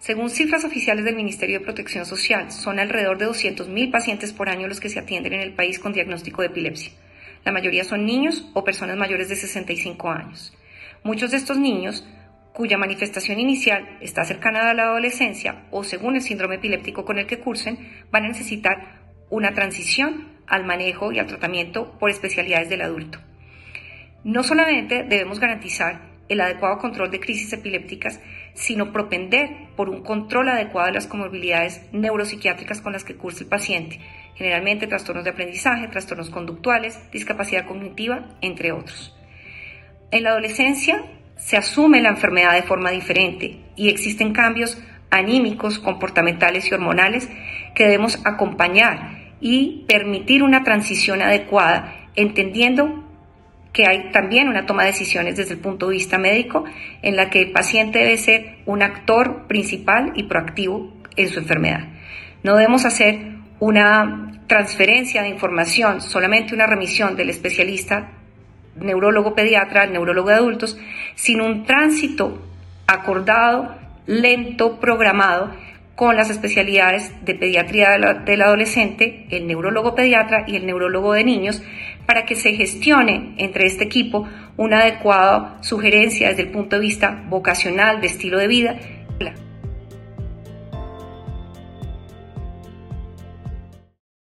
Según cifras oficiales del Ministerio de Protección Social, son alrededor de 200.000 pacientes por año los que se atienden en el país con diagnóstico de epilepsia. La mayoría son niños o personas mayores de 65 años. Muchos de estos niños, cuya manifestación inicial está cercana a la adolescencia o según el síndrome epiléptico con el que cursen, van a necesitar una transición al manejo y al tratamiento por especialidades del adulto. No solamente debemos garantizar el adecuado control de crisis epilépticas, sino propender por un control adecuado de las comorbilidades neuropsiquiátricas con las que cursa el paciente, generalmente trastornos de aprendizaje, trastornos conductuales, discapacidad cognitiva, entre otros. En la adolescencia se asume la enfermedad de forma diferente y existen cambios anímicos, comportamentales y hormonales que debemos acompañar y permitir una transición adecuada, entendiendo que hay también una toma de decisiones desde el punto de vista médico en la que el paciente debe ser un actor principal y proactivo en su enfermedad. No debemos hacer una transferencia de información, solamente una remisión del especialista neurólogo pediatra al neurólogo de adultos, sino un tránsito acordado, lento, programado con las especialidades de pediatría del adolescente, el neurólogo pediatra y el neurólogo de niños, para que se gestione entre este equipo una adecuada sugerencia desde el punto de vista vocacional, de estilo de vida